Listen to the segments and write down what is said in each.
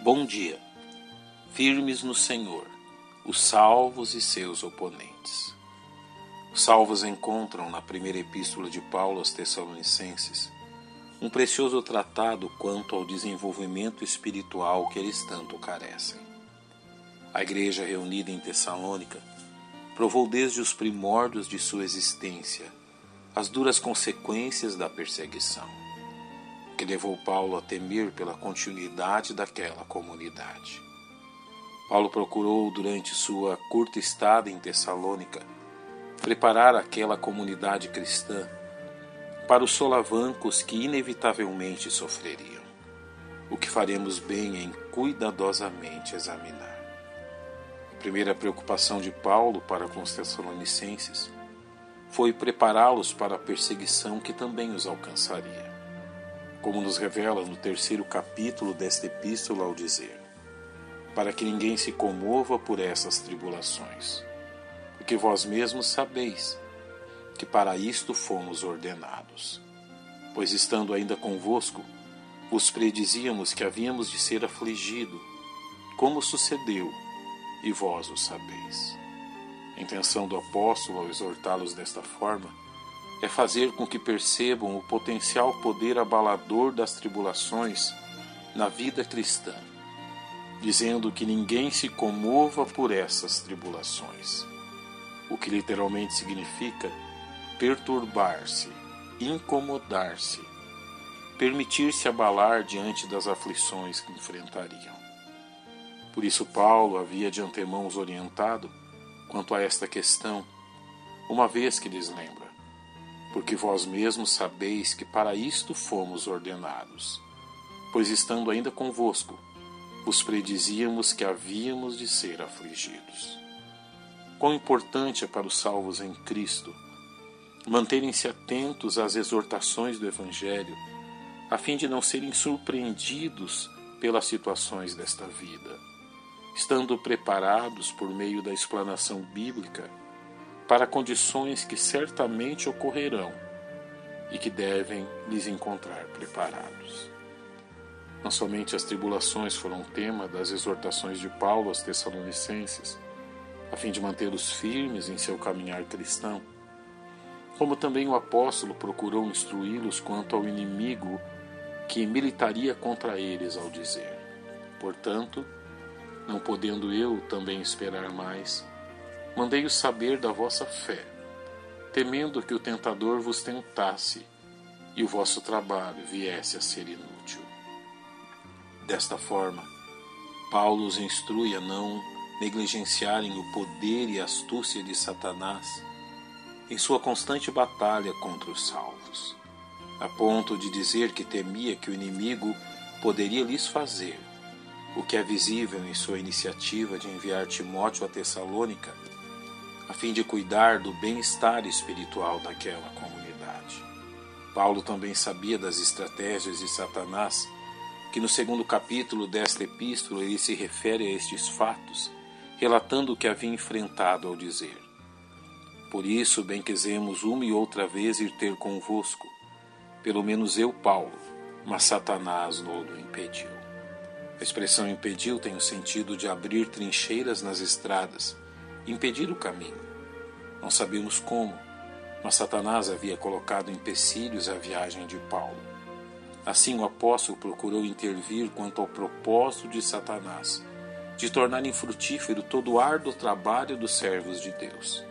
Bom dia. Firmes no Senhor, os salvos e seus oponentes. Os salvos encontram na primeira epístola de Paulo aos Tessalonicenses um precioso tratado quanto ao desenvolvimento espiritual que eles tanto carecem. A igreja reunida em Tessalônica provou desde os primórdios de sua existência as duras consequências da perseguição que levou Paulo a temer pela continuidade daquela comunidade. Paulo procurou, durante sua curta estada em Tessalônica, preparar aquela comunidade cristã para os solavancos que inevitavelmente sofreriam, o que faremos bem em cuidadosamente examinar. A primeira preocupação de Paulo para com os Tessalonicenses foi prepará-los para a perseguição que também os alcançaria como nos revela no terceiro capítulo desta epístola ao dizer: Para que ninguém se comova por essas tribulações, porque vós mesmos sabeis que para isto fomos ordenados. Pois estando ainda convosco, vos predizíamos que havíamos de ser afligido, como sucedeu, e vós o sabeis. A intenção do apóstolo ao exortá-los desta forma é fazer com que percebam o potencial poder abalador das tribulações na vida cristã, dizendo que ninguém se comova por essas tribulações, o que literalmente significa perturbar-se, incomodar-se, permitir-se abalar diante das aflições que enfrentariam. Por isso, Paulo havia de antemão os orientado quanto a esta questão, uma vez que lhes lembra porque vós mesmos sabeis que para isto fomos ordenados. Pois estando ainda convosco, vos predizíamos que havíamos de ser afligidos. Quão importante é para os salvos em Cristo manterem-se atentos às exortações do Evangelho, a fim de não serem surpreendidos pelas situações desta vida, estando preparados por meio da explanação bíblica para condições que certamente ocorrerão e que devem lhes encontrar preparados. Não somente as tribulações foram tema das exortações de Paulo aos Tessalonicenses, a fim de mantê-los firmes em seu caminhar cristão, como também o apóstolo procurou instruí-los quanto ao inimigo que militaria contra eles ao dizer: Portanto, não podendo eu também esperar mais, mandei-os saber da vossa fé, temendo que o tentador vos tentasse e o vosso trabalho viesse a ser inútil. Desta forma, Paulo os instrui a não negligenciarem o poder e astúcia de Satanás em sua constante batalha contra os salvos, a ponto de dizer que temia que o inimigo poderia lhes fazer o que é visível em sua iniciativa de enviar Timóteo a Tessalônica a fim de cuidar do bem-estar espiritual daquela comunidade. Paulo também sabia das estratégias de Satanás, que no segundo capítulo desta epístola ele se refere a estes fatos, relatando o que havia enfrentado ao dizer: Por isso bem quisemos uma e outra vez ir ter convosco, pelo menos eu, Paulo, mas Satanás não-lo impediu. A expressão impediu tem o sentido de abrir trincheiras nas estradas impedir o caminho. Não sabemos como, mas Satanás havia colocado empecilhos à viagem de Paulo. Assim, o apóstolo procurou intervir quanto ao propósito de Satanás de tornar infrutífero todo o árduo trabalho dos servos de Deus,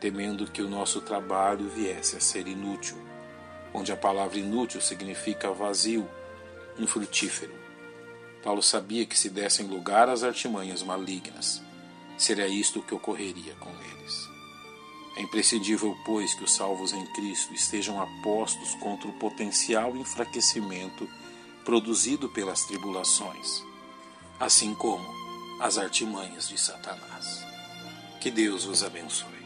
temendo que o nosso trabalho viesse a ser inútil, onde a palavra inútil significa vazio, infrutífero. Paulo sabia que se dessem lugar às artimanhas malignas, Seria isto o que ocorreria com eles. É imprescindível, pois, que os salvos em Cristo estejam apostos contra o potencial enfraquecimento produzido pelas tribulações, assim como as artimanhas de Satanás. Que Deus os abençoe.